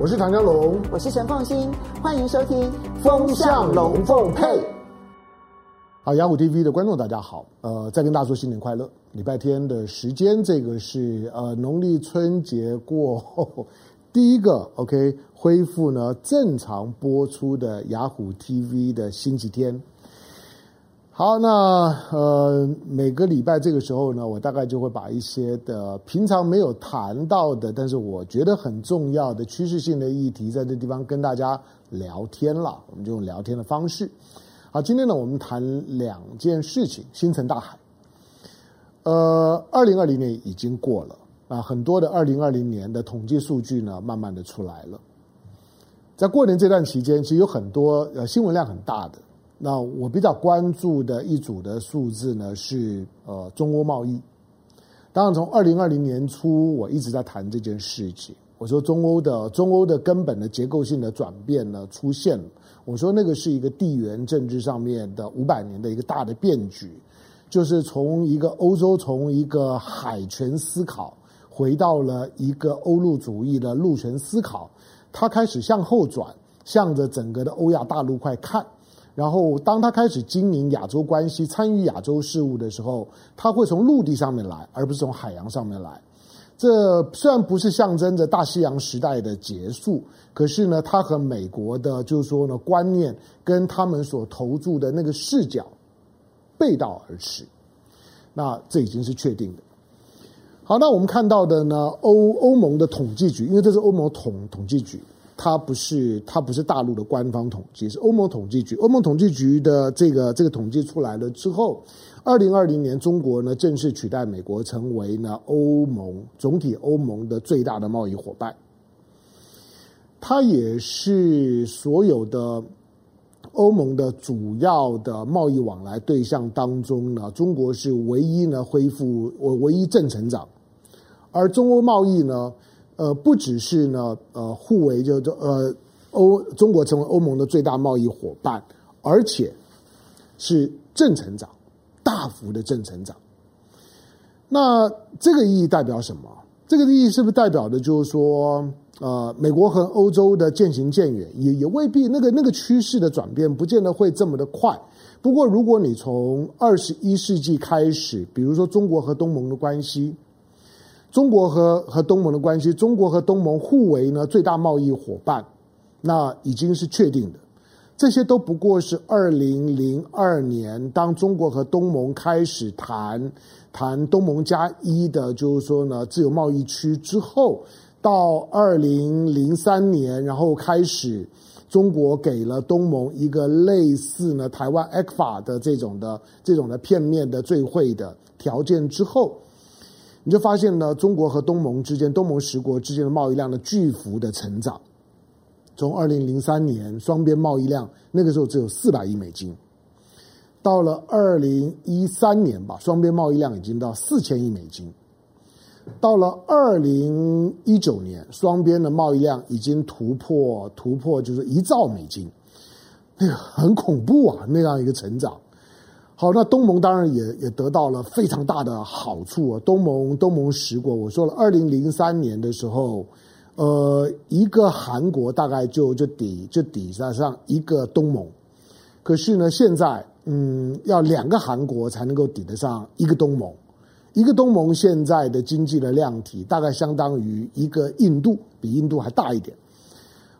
我是唐江龙，我是陈凤新，欢迎收听《风向龙凤配》。好，雅虎 TV 的观众大家好，呃，再跟大家说新年快乐。礼拜天的时间，这个是呃农历春节过后第一个 OK 恢复呢正常播出的雅虎 TV 的星期天。好，那呃，每个礼拜这个时候呢，我大概就会把一些的平常没有谈到的，但是我觉得很重要的趋势性的议题，在这地方跟大家聊天了。我们就用聊天的方式。好，今天呢，我们谈两件事情：星辰大海。呃，二零二零年已经过了啊，很多的二零二零年的统计数据呢，慢慢的出来了。在过年这段期间，其实有很多呃新闻量很大的。那我比较关注的一组的数字呢，是呃中欧贸易。当然，从二零二零年初，我一直在谈这件事情。我说中欧的中欧的根本的结构性的转变呢出现了。我说那个是一个地缘政治上面的五百年的一个大的变局，就是从一个欧洲从一个海权思考回到了一个欧陆主义的陆权思考，它开始向后转，向着整个的欧亚大陆块看。然后，当他开始经营亚洲关系、参与亚洲事务的时候，他会从陆地上面来，而不是从海洋上面来。这虽然不是象征着大西洋时代的结束，可是呢，他和美国的，就是说呢，观念跟他们所投注的那个视角背道而驰。那这已经是确定的。好，那我们看到的呢，欧欧盟的统计局，因为这是欧盟统统计局。它不是，它不是大陆的官方统计，是欧盟统计局。欧盟统计局的这个这个统计出来了之后，二零二零年中国呢正式取代美国成为呢欧盟总体欧盟的最大的贸易伙伴。它也是所有的欧盟的主要的贸易往来对象当中呢，中国是唯一呢恢复我唯一正成长，而中欧贸易呢。呃，不只是呢，呃，互为就就呃，欧中国成为欧盟的最大贸易伙伴，而且是正成长，大幅的正成长。那这个意义代表什么？这个意义是不是代表的，就是说，呃，美国和欧洲的渐行渐远，也也未必那个那个趋势的转变，不见得会这么的快。不过，如果你从二十一世纪开始，比如说中国和东盟的关系。中国和和东盟的关系，中国和东盟互为呢最大贸易伙伴，那已经是确定的。这些都不过是二零零二年，当中国和东盟开始谈谈东盟加一的，就是说呢自由贸易区之后，到二零零三年，然后开始中国给了东盟一个类似呢台湾 ECFA 的这种的这种的片面的最惠的条件之后。你就发现呢，中国和东盟之间、东盟十国之间的贸易量的巨幅的成长。从二零零三年双边贸易量那个时候只有四百亿美金，到了二零一三年吧，双边贸易量已经到四千亿美金。到了二零一九年，双边的贸易量已经突破突破，就是一兆美金，那个很恐怖啊，那样一个成长。好，那东盟当然也也得到了非常大的好处啊。东盟东盟十国，我说了，二零零三年的时候，呃，一个韩国大概就就抵就抵得上一个东盟，可是呢，现在嗯，要两个韩国才能够抵得上一个东盟，一个东盟现在的经济的量体大概相当于一个印度，比印度还大一点。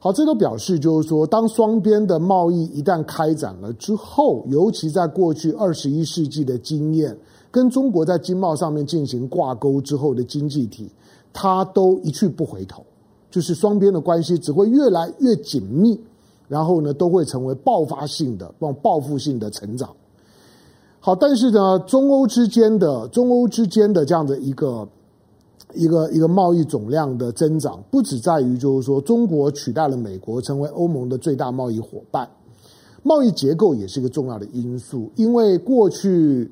好，这都表示就是说，当双边的贸易一旦开展了之后，尤其在过去二十一世纪的经验，跟中国在经贸上面进行挂钩之后的经济体，它都一去不回头，就是双边的关系只会越来越紧密，然后呢，都会成为爆发性的、往报复性的成长。好，但是呢，中欧之间的中欧之间的这样的一个。一个一个贸易总量的增长，不只在于就是说中国取代了美国成为欧盟的最大贸易伙伴，贸易结构也是一个重要的因素。因为过去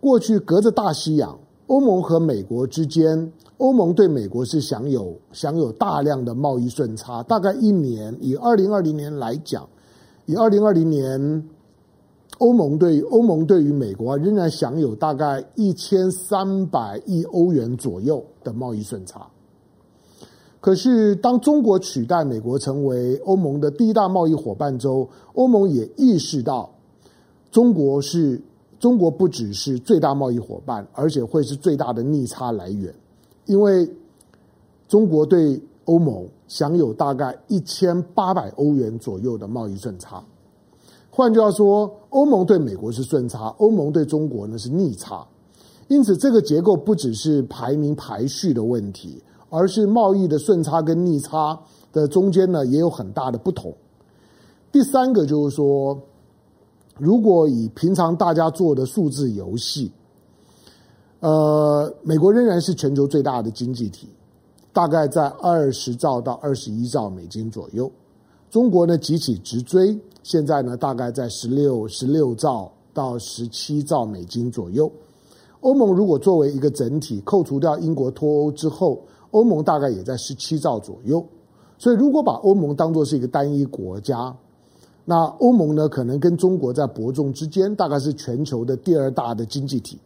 过去隔着大西洋，欧盟和美国之间，欧盟对美国是享有享有大量的贸易顺差，大概一年以二零二零年来讲，以二零二零年。欧盟对欧盟对于美国仍然享有大概一千三百亿欧元左右的贸易顺差，可是当中国取代美国成为欧盟的第一大贸易伙伴之后，欧盟也意识到中国是中国不只是最大贸易伙伴，而且会是最大的逆差来源，因为中国对欧盟享有大概一千八百欧元左右的贸易顺差。换句话说，欧盟对美国是顺差，欧盟对中国呢是逆差。因此，这个结构不只是排名排序的问题，而是贸易的顺差跟逆差的中间呢也有很大的不同。第三个就是说，如果以平常大家做的数字游戏，呃，美国仍然是全球最大的经济体，大概在二十兆到二十一兆美金左右。中国呢急起直追。现在呢，大概在十六十六兆到十七兆美金左右。欧盟如果作为一个整体，扣除掉英国脱欧之后，欧盟大概也在十七兆左右。所以，如果把欧盟当作是一个单一国家，那欧盟呢，可能跟中国在伯仲之间，大概是全球的第二大的经济体。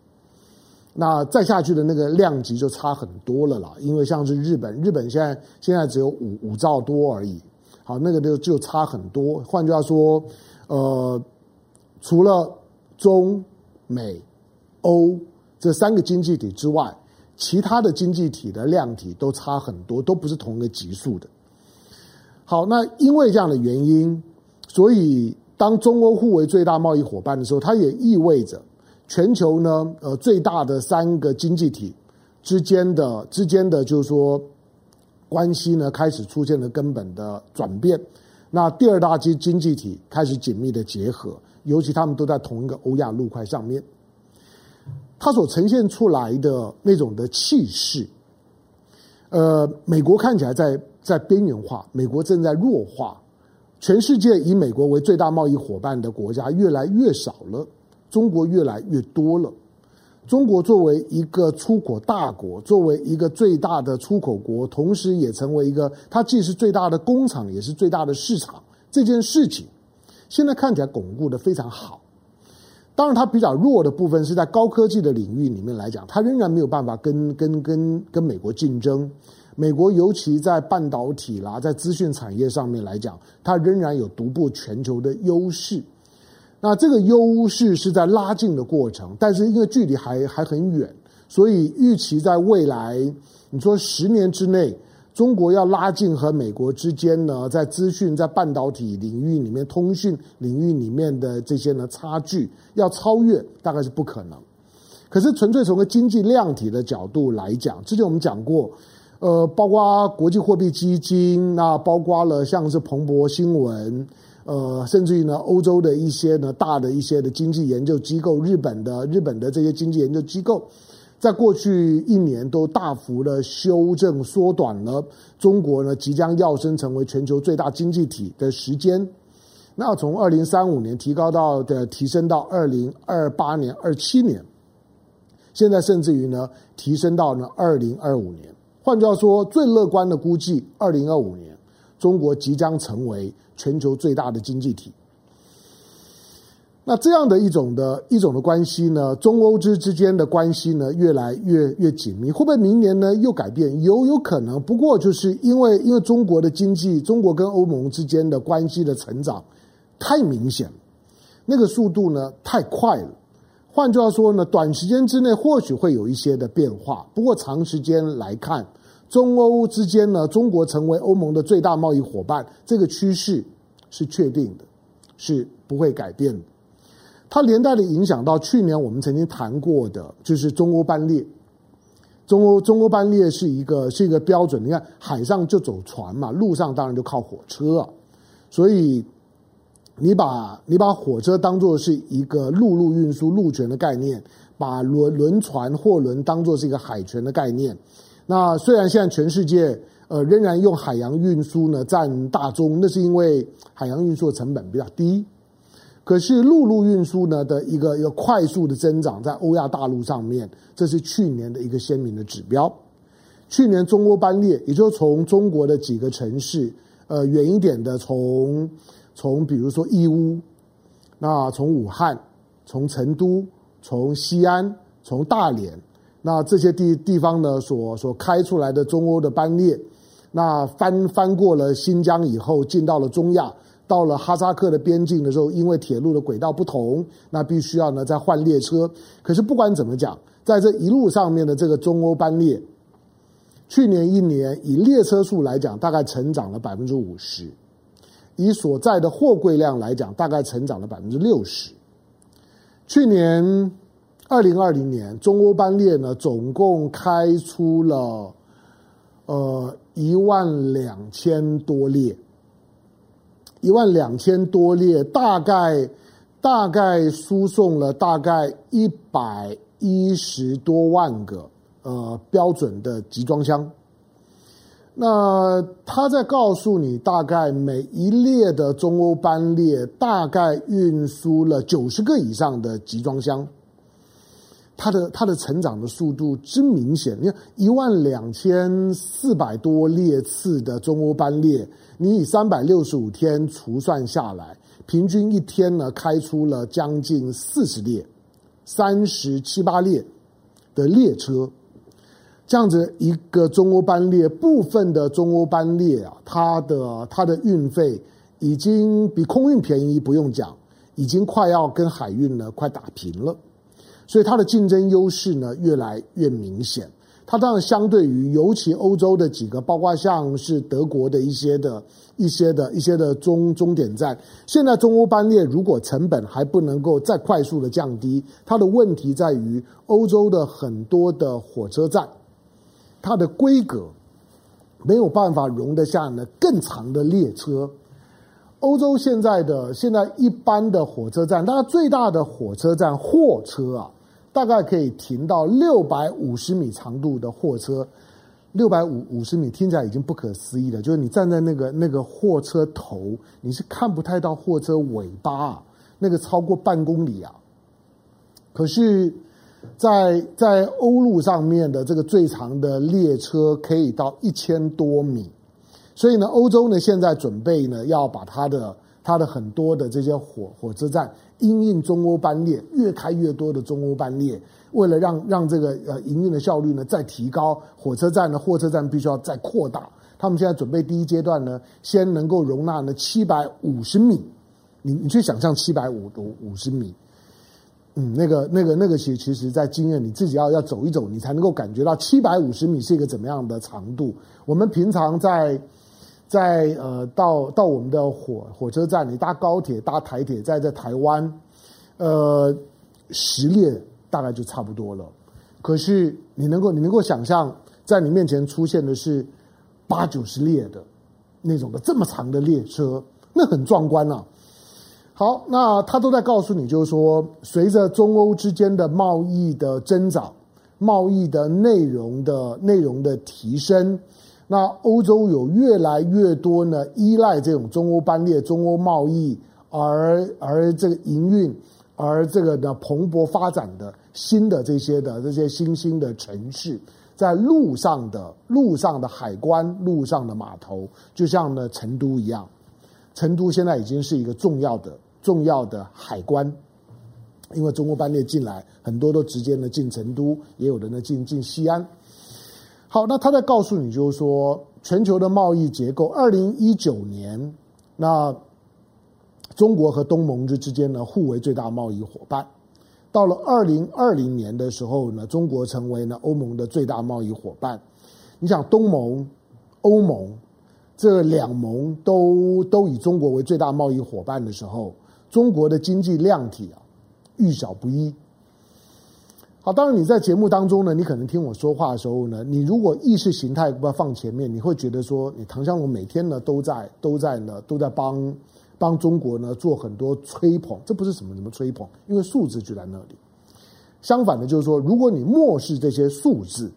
那再下去的那个量级就差很多了啦，因为像是日本，日本现在现在只有五五兆多而已。好，那个就就差很多。换句话说，呃，除了中美欧这三个经济体之外，其他的经济体的量体都差很多，都不是同一个级数的。好，那因为这样的原因，所以当中欧互为最大贸易伙伴的时候，它也意味着全球呢，呃，最大的三个经济体之间的之间的，就是说。关系呢，开始出现了根本的转变，那第二大经经济体开始紧密的结合，尤其他们都在同一个欧亚陆块上面，它所呈现出来的那种的气势，呃，美国看起来在在边缘化，美国正在弱化，全世界以美国为最大贸易伙伴的国家越来越少了，中国越来越多了。中国作为一个出口大国，作为一个最大的出口国，同时也成为一个它既是最大的工厂，也是最大的市场。这件事情现在看起来巩固得非常好。当然，它比较弱的部分是在高科技的领域里面来讲，它仍然没有办法跟跟跟跟美国竞争。美国尤其在半导体啦，在资讯产业上面来讲，它仍然有独步全球的优势。那这个优势是在拉近的过程，但是因为距离还还很远，所以预期在未来，你说十年之内，中国要拉近和美国之间呢，在资讯、在半导体领域里面、通讯领域里面的这些呢差距，要超越大概是不可能。可是纯粹从个经济量体的角度来讲，之前我们讲过，呃，包括国际货币基金，那包括了像是彭博新闻。呃，甚至于呢，欧洲的一些呢大的一些的经济研究机构，日本的日本的这些经济研究机构，在过去一年都大幅的修正缩短了中国呢即将跃升成为全球最大经济体的时间。那从二零三五年提高到的提升到二零二八年、二七年，现在甚至于呢提升到呢二零二五年。换句话说，最乐观的估计，二零二五年中国即将成为。全球最大的经济体，那这样的一种的一种的关系呢，中欧之之间的关系呢，越来越越紧密。会不会明年呢又改变？有有可能。不过就是因为因为中国的经济，中国跟欧盟之间的关系的成长太明显，那个速度呢太快了。换句话说呢，短时间之内或许会有一些的变化，不过长时间来看。中欧之间呢，中国成为欧盟的最大贸易伙伴，这个趋势是确定的，是不会改变的。它连带的影响到去年我们曾经谈过的，就是中欧班列。中欧中欧班列是一个是一个标准，你看海上就走船嘛，路上当然就靠火车啊。所以你把你把火车当做是一个陆路运输陆权的概念，把轮轮船货轮当做是一个海权的概念。那虽然现在全世界呃仍然用海洋运输呢占大宗，那是因为海洋运输的成本比较低。可是陆路运输呢的一个一个快速的增长，在欧亚大陆上面，这是去年的一个鲜明的指标。去年中欧班列，也就从中国的几个城市，呃远一点的从从比如说义乌，那从武汉，从成都，从西安，从大连。那这些地地方呢，所所开出来的中欧的班列，那翻翻过了新疆以后，进到了中亚，到了哈萨克的边境的时候，因为铁路的轨道不同，那必须要呢再换列车。可是不管怎么讲，在这一路上面的这个中欧班列，去年一年以列车数来讲，大概成长了百分之五十；以所在的货柜量来讲，大概成长了百分之六十。去年二零二零年，中欧班列呢总共开出了呃一万两千多列。一万两千多列，大概大概输送了大概一百一十多万个呃标准的集装箱。那他在告诉你，大概每一列的中欧班列大概运输了九十个以上的集装箱。它的它的成长的速度之明显，你看一万两千四百多列次的中欧班列。你以三百六十五天除算下来，平均一天呢开出了将近四十列、三十七八列的列车，这样子一个中欧班列，部分的中欧班列啊，它的它的运费已经比空运便宜，不用讲，已经快要跟海运呢快打平了，所以它的竞争优势呢越来越明显。它当然相对于，尤其欧洲的几个，包括像是德国的一些的、一些的、一些的终终点站，现在中欧班列如果成本还不能够再快速的降低，它的问题在于欧洲的很多的火车站，它的规格没有办法容得下呢更长的列车。欧洲现在的现在一般的火车站，它最大的火车站货车啊。大概可以停到六百五十米长度的货车，六百五五十米听起来已经不可思议了。就是你站在那个那个货车头，你是看不太到货车尾巴啊，那个超过半公里啊。可是在，在在欧陆上面的这个最长的列车可以到一千多米，所以呢，欧洲呢现在准备呢要把它的它的很多的这些火火车站。因应中欧班列越开越多的中欧班列，为了让让这个呃营运的效率呢再提高，火车站的货车站必须要再扩大。他们现在准备第一阶段呢，先能够容纳呢七百五十米。你你去想象七百五五五十米，嗯，那个那个那个其实其实在经验你自己要要走一走，你才能够感觉到七百五十米是一个怎么样的长度。我们平常在。在呃，到到我们的火火车站，你搭高铁、搭台铁，在这台湾，呃，十列大概就差不多了。可是你能够你能够想象，在你面前出现的是八九十列的那种的这么长的列车，那很壮观啊。好，那他都在告诉你，就是说，随着中欧之间的贸易的增长，贸易的内容的内容的提升。那欧洲有越来越多呢，依赖这种中欧班列、中欧贸易而而这个营运，而这个呢蓬勃发展的新的这些的这些新兴的城市，在路上的路上的海关、路上的码头，就像呢成都一样，成都现在已经是一个重要的重要的海关，因为中欧班列进来，很多都直接呢进成都，也有的呢进进西安。好，那他在告诉你，就是说，全球的贸易结构，二零一九年，那中国和东盟之之间呢，互为最大贸易伙伴。到了二零二零年的时候呢，中国成为呢欧盟的最大贸易伙伴。你想，东盟、欧盟这两盟都都以中国为最大贸易伙伴的时候，中国的经济量体啊，遇小不易。好，当然你在节目当中呢，你可能听我说话的时候呢，你如果意识形态不要放前面，你会觉得说，你唐湘龙每天呢都在都在呢都在帮帮中国呢做很多吹捧，这不是什么什么吹捧，因为数字就在那里。相反的，就是说，如果你漠视这些数字，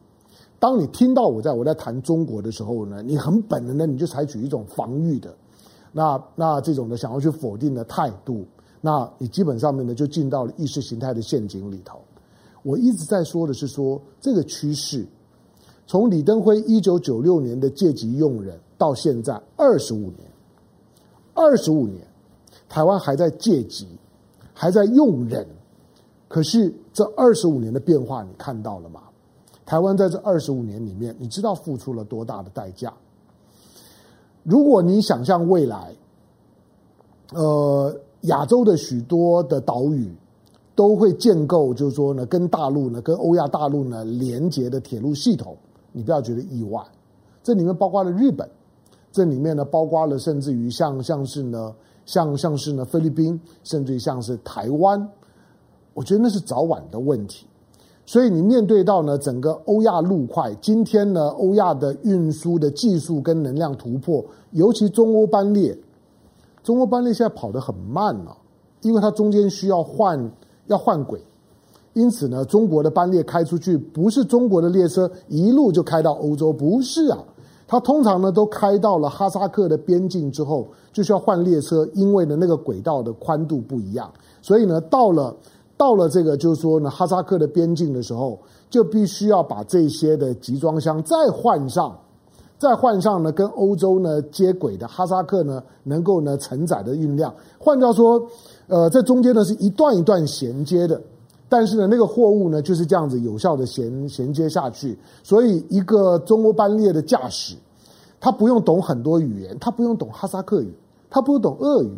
当你听到我在我在谈中国的时候呢，你很本能的你就采取一种防御的，那那这种的想要去否定的态度，那你基本上面呢就进到了意识形态的陷阱里头。我一直在说的是说这个趋势，从李登辉一九九六年的借机用人到现在二十五年，二十五年，台湾还在借机，还在用人，可是这二十五年的变化你看到了吗？台湾在这二十五年里面，你知道付出了多大的代价？如果你想象未来，呃，亚洲的许多的岛屿都会建构，就是说呢，跟大陆呢，跟欧亚大陆呢连接的铁路系统，你不要觉得意外。这里面包括了日本，这里面呢包括了甚至于像像是呢，像像是呢菲律宾，甚至于像是台湾，我觉得那是早晚的问题。所以你面对到呢整个欧亚陆块，今天呢欧亚的运输的技术跟能量突破，尤其中欧班列，中欧班列现在跑得很慢了，因为它中间需要换要换轨，因此呢中国的班列开出去，不是中国的列车一路就开到欧洲，不是啊。它通常呢都开到了哈萨克的边境之后，就需要换列车，因为呢那个轨道的宽度不一样，所以呢到了到了这个就是说呢哈萨克的边境的时候，就必须要把这些的集装箱再换上，再换上呢跟欧洲呢接轨的哈萨克呢能够呢承载的运量。换句话说，呃，在中间呢是一段一段衔接的。但是呢，那个货物呢就是这样子有效的衔衔接下去，所以一个中欧班列的驾驶，他不用懂很多语言，他不用懂哈萨克语，他不懂俄语，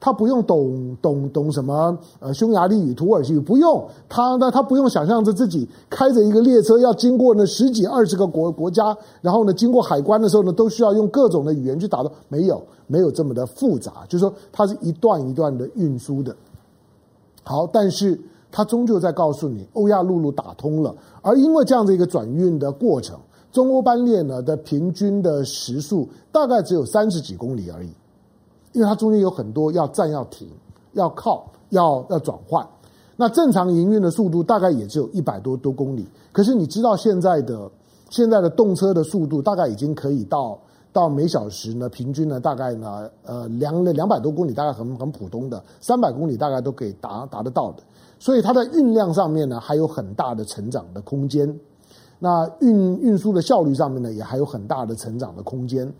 他不用懂懂懂什么呃匈牙利语、土耳其语，不用他呢，他不用想象着自己开着一个列车要经过呢十几二十个国国家，然后呢经过海关的时候呢都需要用各种的语言去打的，没有 没有这么的复杂，就是说它是一段一段的运输的。好，但是。它终究在告诉你，欧亚陆路打通了，而因为这样的一个转运的过程，中欧班列呢的平均的时速大概只有三十几公里而已，因为它中间有很多要站、要停、要靠、要要转换。那正常营运的速度大概也只有一百多多公里，可是你知道现在的现在的动车的速度大概已经可以到到每小时呢，平均呢大概呢呃两两百多公里，大概很很普通的三百公里大概都可以达达得到的。所以它的运量上面呢，还有很大的成长的空间。那运运输的效率上面呢，也还有很大的成长的空间。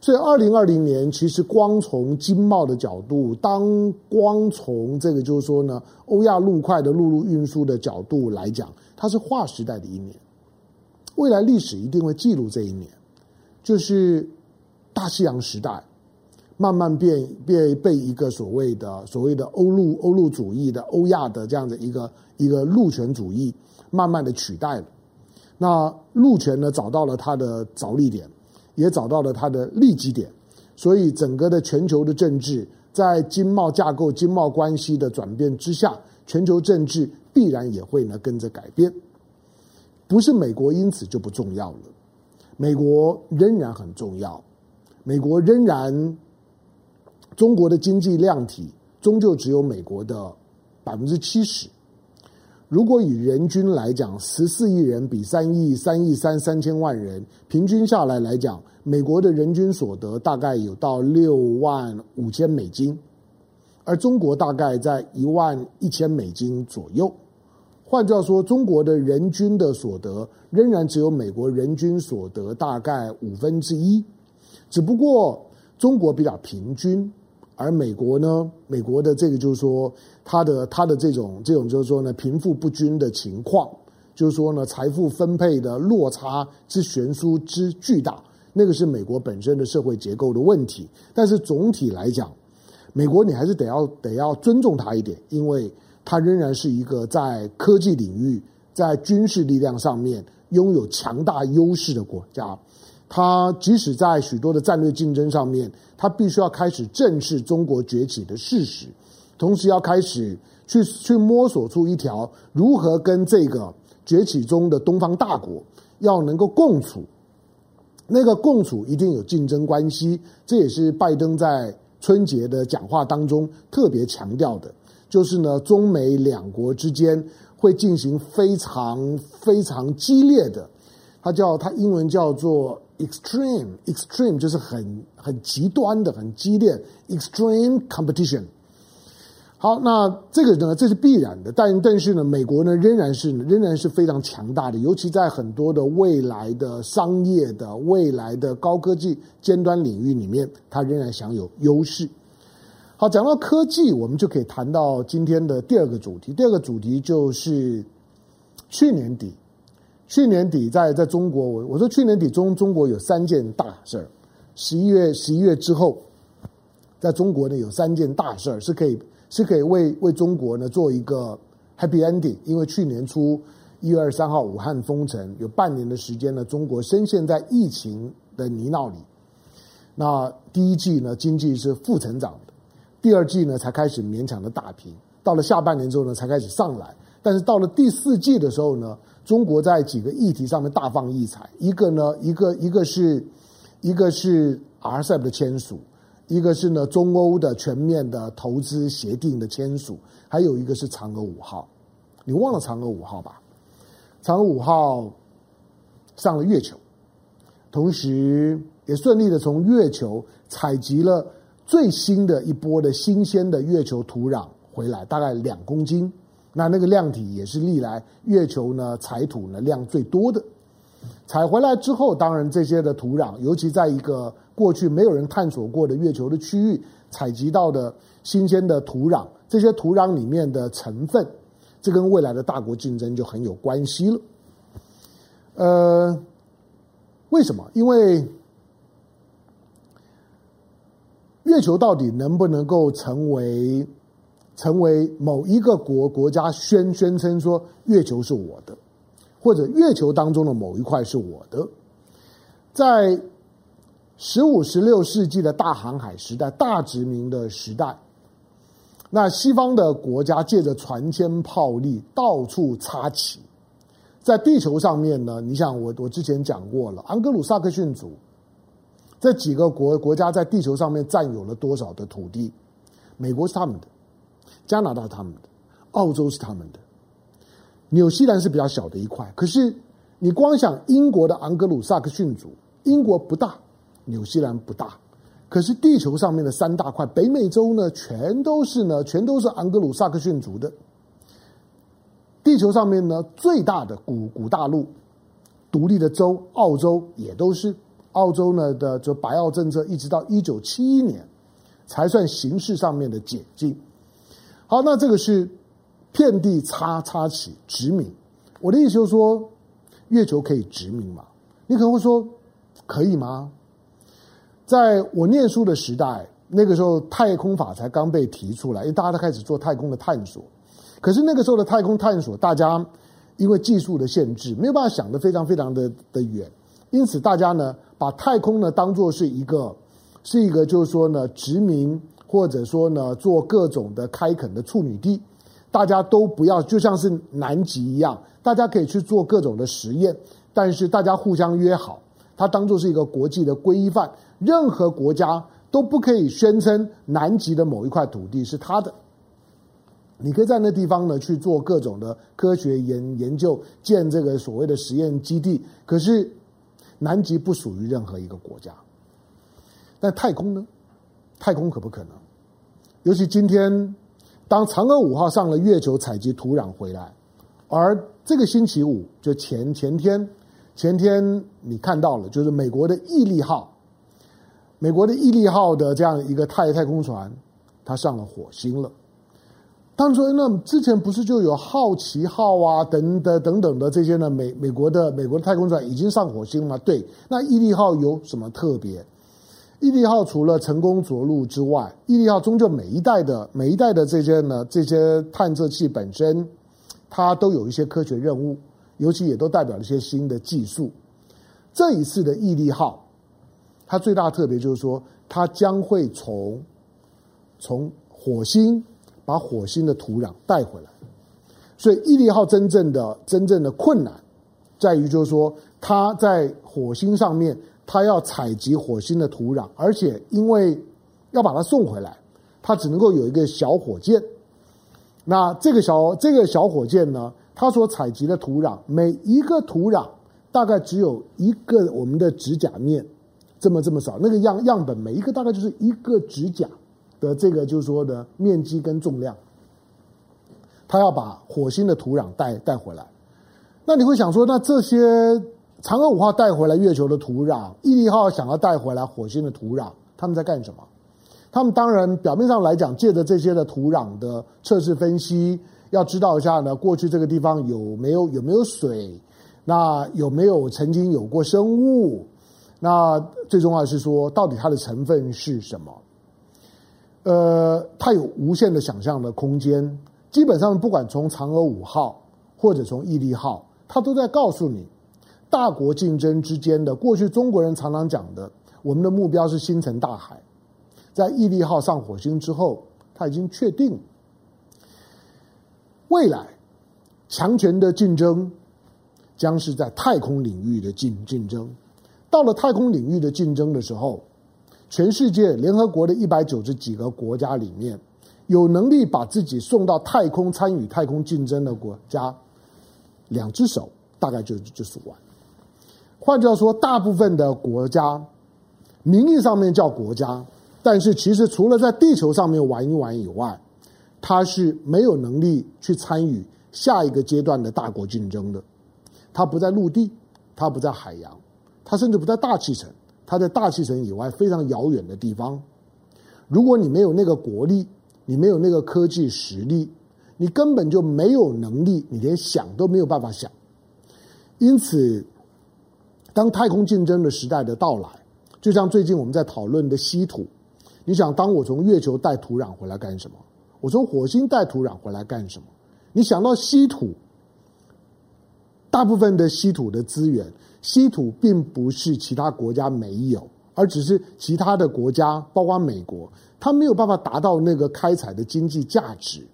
所以二零二零年，其实光从经贸的角度，当光从这个就是说呢，欧亚陆块的陆路运输的角度来讲，它是划时代的一年。未来历史一定会记录这一年，就是大西洋时代。慢慢变变被一个所谓的所谓的欧陆欧陆主义的欧亚的这样的一个一个陆权主义慢慢的取代了。那陆权呢，找到了它的着力点，也找到了它的利基点，所以整个的全球的政治在经贸架构、经贸关系的转变之下，全球政治必然也会呢跟着改变。不是美国因此就不重要了，美国仍然很重要，美国仍然。中国的经济量体终究只有美国的百分之七十。如果以人均来讲，十四亿人比三亿三亿三三千万人，平均下来来讲，美国的人均所得大概有到六万五千美金，而中国大概在一万一千美金左右。换句话说，中国的人均的所得仍然只有美国人均所得大概五分之一，只不过中国比较平均。而美国呢，美国的这个就是说，它的它的这种这种就是说呢，贫富不均的情况，就是说呢，财富分配的落差之悬殊之巨大，那个是美国本身的社会结构的问题。但是总体来讲，美国你还是得要得要尊重它一点，因为它仍然是一个在科技领域、在军事力量上面拥有强大优势的国家。他即使在许多的战略竞争上面，他必须要开始正视中国崛起的事实，同时要开始去去摸索出一条如何跟这个崛起中的东方大国要能够共处。那个共处一定有竞争关系，这也是拜登在春节的讲话当中特别强调的，就是呢，中美两国之间会进行非常非常激烈的，他叫他英文叫做。Extreme, extreme 就是很很极端的、很激烈，extreme competition。好，那这个呢，这是必然的，但但是呢，美国呢仍然是仍然是非常强大的，尤其在很多的未来的商业的未来的高科技尖端领域里面，它仍然享有优势。好，讲到科技，我们就可以谈到今天的第二个主题。第二个主题就是去年底。去年底在在中国，我我说去年底中中国有三件大事儿，十一月十一月之后，在中国呢有三件大事儿是可以是可以为为中国呢做一个 happy ending，因为去年初一月二十三号武汉封城，有半年的时间呢，中国深陷在疫情的泥淖里。那第一季呢经济是负成长的，第二季呢才开始勉强的打平，到了下半年之后呢才开始上来，但是到了第四季的时候呢，中国在几个议题上面大放异彩，一个呢一个一个是。一个是 RCEP 的签署，一个是呢中欧的全面的投资协定的签署，还有一个是嫦娥五号。你忘了嫦娥五号吧？嫦娥五号上了月球，同时也顺利的从月球采集了最新的一波的新鲜的月球土壤回来，大概两公斤。那那个量体也是历来月球呢采土呢量最多的。采回来之后，当然这些的土壤，尤其在一个过去没有人探索过的月球的区域，采集到的新鲜的土壤，这些土壤里面的成分，这跟未来的大国竞争就很有关系了。呃，为什么？因为月球到底能不能够成为成为某一个国国家宣宣称说月球是我的？或者月球当中的某一块是我的，在十五、十六世纪的大航海时代、大殖民的时代，那西方的国家借着船坚炮利到处插旗，在地球上面呢，你想我我之前讲过了，盎格鲁撒克逊族这几个国国家在地球上面占有了多少的土地？美国是他们的，加拿大他们的，澳洲是他们的。纽西兰是比较小的一块，可是你光想英国的盎格鲁撒克逊族，英国不大，纽西兰不大，可是地球上面的三大块，北美洲呢，全都是呢，全都是盎格鲁撒克逊族的。地球上面呢，最大的古古大陆独立的州，澳洲也都是，澳洲呢的就白澳政策，一直到一九七一年才算形式上面的解禁。好，那这个是。遍地插插旗殖民，我的意思就是说，月球可以殖民吗？你可能会说，可以吗？在我念书的时代，那个时候太空法才刚被提出来，因为大家都开始做太空的探索。可是那个时候的太空探索，大家因为技术的限制，没有办法想得非常非常的的远，因此大家呢，把太空呢当做是一个是一个就是说呢殖民或者说呢做各种的开垦的处女地。大家都不要，就像是南极一样，大家可以去做各种的实验，但是大家互相约好，它当做是一个国际的规范，任何国家都不可以宣称南极的某一块土地是他的。你可以在那地方呢去做各种的科学研研究，建这个所谓的实验基地，可是南极不属于任何一个国家。但太空呢？太空可不可能？尤其今天。当嫦娥五号上了月球采集土壤回来，而这个星期五就前前天，前天你看到了，就是美国的毅力号，美国的毅力号的这样一个太太空船，它上了火星了。当然说，那之前不是就有好奇号啊，等等等等的这些呢？美美国的美国的太空船已经上火星吗？对，那毅力号有什么特别？毅力号除了成功着陆之外，毅力号终究每一代的每一代的这些呢，这些探测器本身，它都有一些科学任务，尤其也都代表了一些新的技术。这一次的毅力号，它最大特别就是说，它将会从从火星把火星的土壤带回来。所以毅力号真正的真正的困难，在于就是说，它在火星上面。他要采集火星的土壤，而且因为要把它送回来，它只能够有一个小火箭。那这个小这个小火箭呢，它所采集的土壤，每一个土壤大概只有一个我们的指甲面这么这么少。那个样样本每一个大概就是一个指甲的这个就是说的面积跟重量。他要把火星的土壤带带回来，那你会想说，那这些？嫦娥五号带回来月球的土壤，毅力号想要带回来火星的土壤，他们在干什么？他们当然表面上来讲，借着这些的土壤的测试分析，要知道一下呢，过去这个地方有没有有没有水，那有没有曾经有过生物？那最重要的是说，到底它的成分是什么？呃，它有无限的想象的空间。基本上，不管从嫦娥五号或者从毅力号，它都在告诉你，大国竞争之间的过去，中国人常常讲的，我们的目标是星辰大海。在毅力号上火星之后，他已经确定，未来强权的竞争将是在太空领域的竞竞争。到了太空领域的竞争的时候，全世界联合国的一百九十几个国家里面，有能力把自己送到太空参与太空竞争的国家，两只手大概就就数完。换句话说，大部分的国家名义上面叫国家，但是其实除了在地球上面玩一玩以外，它是没有能力去参与下一个阶段的大国竞争的。它不在陆地，它不在海洋。它甚至不在大气层，它在大气层以外非常遥远的地方。如果你没有那个国力，你没有那个科技实力，你根本就没有能力，你连想都没有办法想。因此，当太空竞争的时代的到来，就像最近我们在讨论的稀土，你想，当我从月球带土壤回来干什么？我从火星带土壤回来干什么？你想到稀土，大部分的稀土的资源。稀土并不是其他国家没有，而只是其他的国家，包括美国，它没有办法达到那个开采的经济价值。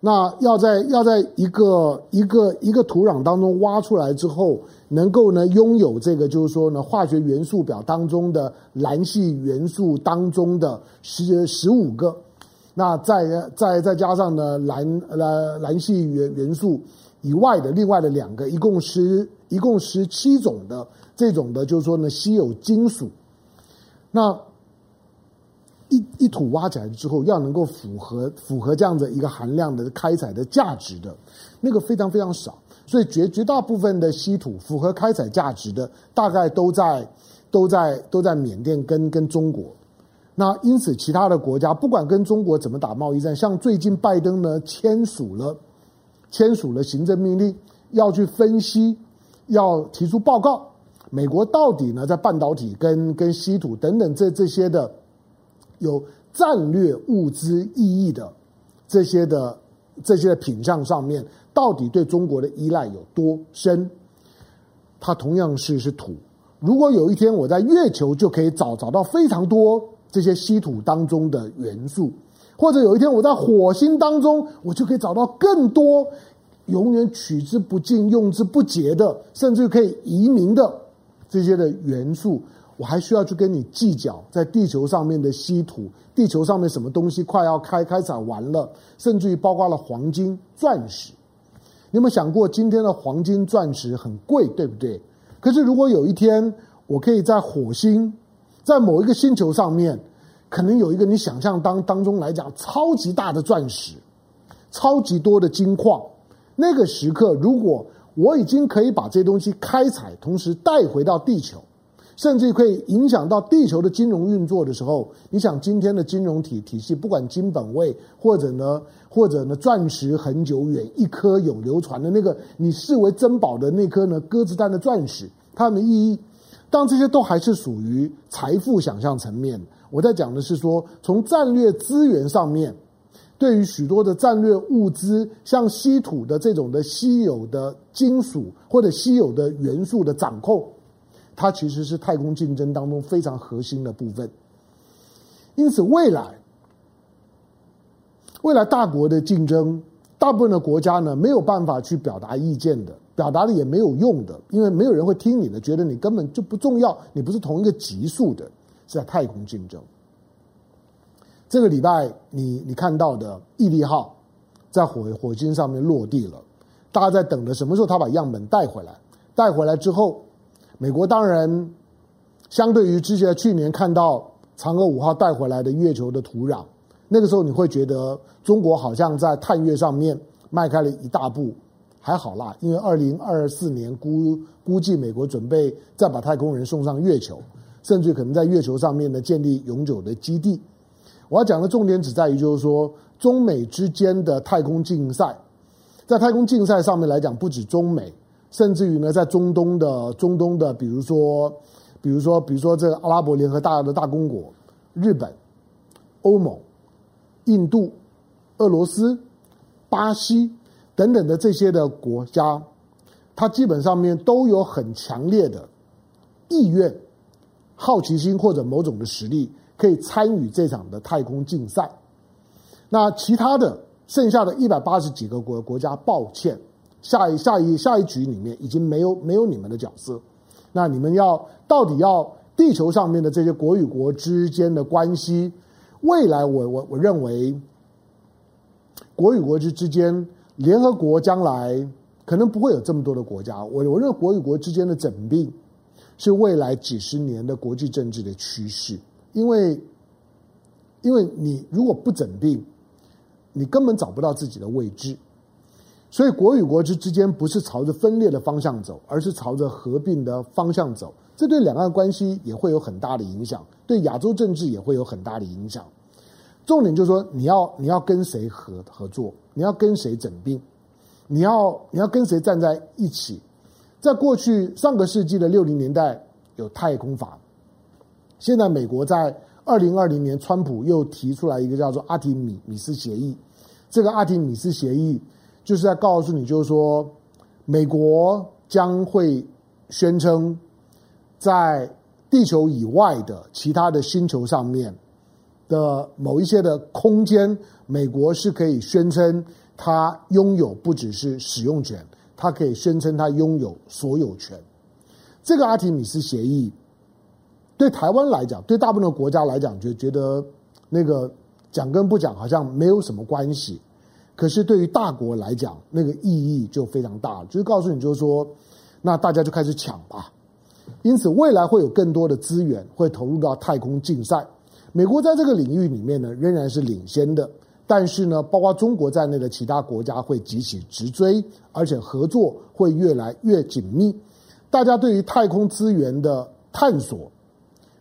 那要在要在一个一个一个土壤当中挖出来之后，能够呢拥有这个就是说呢化学元素表当中的钠系元素当中的十十五个，那再再再加上呢钠呃钠系元元素以外的另外的两个，一共十。一共十七种的这种的，就是说呢，稀有金属。那一一土挖起来之后，要能够符合符合这样的一个含量的开采的价值的，那个非常非常少。所以绝绝大部分的稀土符合开采价值的，大概都在都在都在缅甸跟跟中国。那因此，其他的国家不管跟中国怎么打贸易战，像最近拜登呢签署了签署了行政命令，要去分析。要提出报告，美国到底呢在半导体跟跟稀土等等这这些的有战略物资意义的这些的这些品项上面，到底对中国的依赖有多深？它同样是是土。如果有一天我在月球就可以找找到非常多这些稀土当中的元素，或者有一天我在火星当中我就可以找到更多。永远取之不尽、用之不竭的，甚至可以移民的这些的元素，我还需要去跟你计较在地球上面的稀土，地球上面什么东西快要开开采完了，甚至于包括了黄金、钻石。你有没有想过，今天的黄金、钻石很贵，对不对？可是如果有一天，我可以在火星，在某一个星球上面，可能有一个你想象当当中来讲超级大的钻石，超级多的金矿。那个时刻，如果我已经可以把这些东西开采，同时带回到地球，甚至可以影响到地球的金融运作的时候，你想今天的金融体体系，不管金本位或者呢，或者呢钻石恒久远，一颗永流传的那个你视为珍宝的那颗呢鸽子蛋的钻石，它们的意义，当这些都还是属于财富想象层面。我在讲的是说，从战略资源上面。对于许多的战略物资，像稀土的这种的稀有的金属或者稀有的元素的掌控，它其实是太空竞争当中非常核心的部分。因此，未来未来大国的竞争，大部分的国家呢没有办法去表达意见的，表达了也没有用的，因为没有人会听你的，觉得你根本就不重要，你不是同一个级数的，是在太空竞争。这个礼拜你，你你看到的毅力号在火火星上面落地了，大家在等着什么时候他把样本带回来？带回来之后，美国当然相对于之前去年看到嫦娥五号带回来的月球的土壤，那个时候你会觉得中国好像在探月上面迈开了一大步，还好啦，因为二零二四年估估计美国准备再把太空人送上月球，甚至可能在月球上面呢建立永久的基地。我要讲的重点只在于，就是说，中美之间的太空竞赛，在太空竞赛上面来讲，不止中美，甚至于呢，在中东的中东的，比如说，比如说，比如说这个阿拉伯联合大的大公国、日本、欧盟、印度、俄罗斯、巴西等等的这些的国家，它基本上面都有很强烈的意愿、好奇心或者某种的实力，可以参与这场的太空竞赛。那其他的剩下的一百八十几个国国家，抱歉，下一下一下一局里面已经没有没有你们的角色。那你们要到底要地球上面的这些国与国之间的关系，未来我我我认为，国与国之之间，联合国将来可能不会有这么多的国家。我我认为国与国之间的整并是未来几十年的国际政治的趋势，因为因为你如果不整并，你根本找不到自己的位置。所以，国与国之之间不是朝着分裂的方向走，而是朝着合并的方向走。这对两岸关系也会有很大的影响，对亚洲政治也会有很大的影响。重点就是说，你要你要跟谁合合作，你要跟谁整并，你要你要跟谁站在一起。在过去上个世纪的六零年代有太空法，现在美国在二零二零年，川普又提出来一个叫做阿提米米斯协议。这个阿提米斯协议。就是在告诉你，就是说，美国将会宣称，在地球以外的其他的星球上面的某一些的空间，美国是可以宣称它拥有不只是使用权，它可以宣称它拥有所有权。这个阿提米斯协议对台湾来讲，对大部分的国家来讲，就觉得那个讲跟不讲好像没有什么关系。可是对于大国来讲，那个意义就非常大了，就是告诉你，就是说，那大家就开始抢吧。因此，未来会有更多的资源会投入到太空竞赛。美国在这个领域里面呢，仍然是领先的。但是呢，包括中国在内的其他国家会急起直追，而且合作会越来越紧密。大家对于太空资源的探索、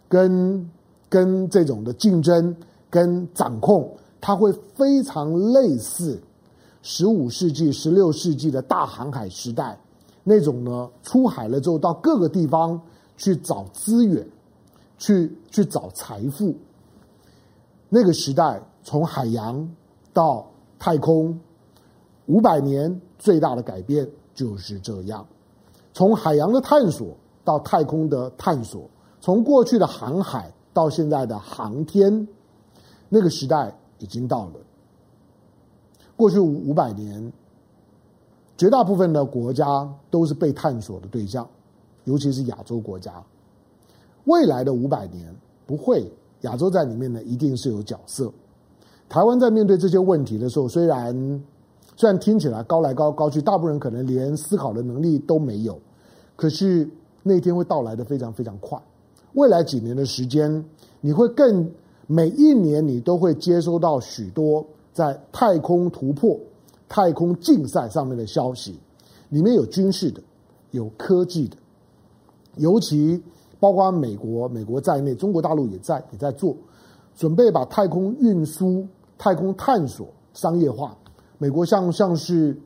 跟跟这种的竞争、跟掌控，它会非常类似。十五世纪、十六世纪的大航海时代，那种呢，出海了之后到各个地方去找资源，去去找财富。那个时代从海洋到太空，五百年最大的改变就是这样。从海洋的探索到太空的探索，从过去的航海到现在的航天，那个时代已经到了。过去五五百年，绝大部分的国家都是被探索的对象，尤其是亚洲国家。未来的五百年不会，亚洲在里面呢一定是有角色。台湾在面对这些问题的时候，虽然虽然听起来高来高高去，大部分人可能连思考的能力都没有，可是那天会到来的非常非常快。未来几年的时间，你会更每一年你都会接收到许多。在太空突破、太空竞赛上面的消息，里面有军事的，有科技的，尤其包括美国、美国在内，中国大陆也在也在做，准备把太空运输、太空探索商业化。美国像像是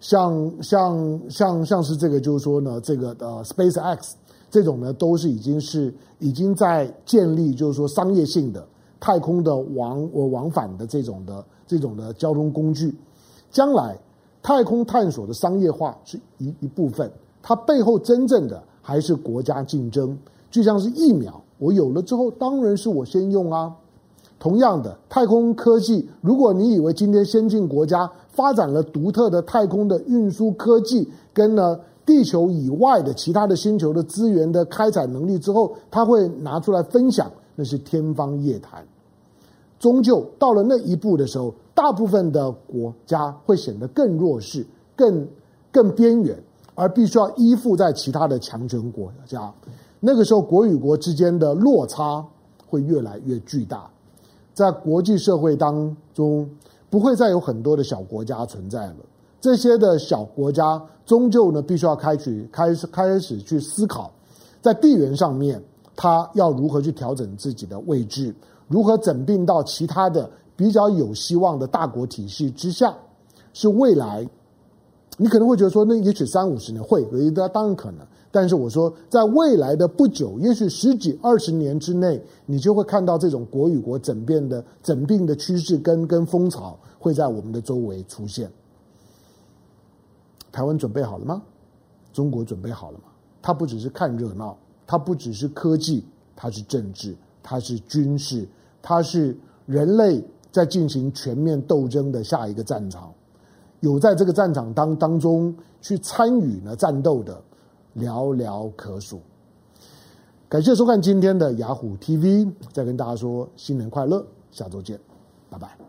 像像像像是这个，就是说呢，这个呃，SpaceX 这种呢，都是已经是已经在建立，就是说商业性的太空的往我往返的这种的。这种的交通工具，将来太空探索的商业化是一一部分，它背后真正的还是国家竞争。就像是疫苗，我有了之后，当然是我先用啊。同样的，太空科技，如果你以为今天先进国家发展了独特的太空的运输科技，跟呢地球以外的其他的星球的资源的开采能力之后，他会拿出来分享，那是天方夜谭。终究到了那一步的时候，大部分的国家会显得更弱势、更更边缘，而必须要依附在其他的强权国家。那个时候，国与国之间的落差会越来越巨大，在国际社会当中，不会再有很多的小国家存在了。这些的小国家终究呢，必须要开始开始开始去思考，在地缘上面，他要如何去调整自己的位置。如何整并到其他的比较有希望的大国体系之下，是未来。你可能会觉得说，那也许三五十年会，有一当然可能。但是我说，在未来的不久，也许十几二十年之内，你就会看到这种国与国整变的整并的趋势跟跟风潮会在我们的周围出现。台湾准备好了吗？中国准备好了吗？他不只是看热闹，它不只是科技，它是政治，它是军事，它是人类在进行全面斗争的下一个战场。有在这个战场当当中去参与呢战斗的，寥寥可数。感谢收看今天的雅虎 TV，再跟大家说新年快乐，下周见，拜拜。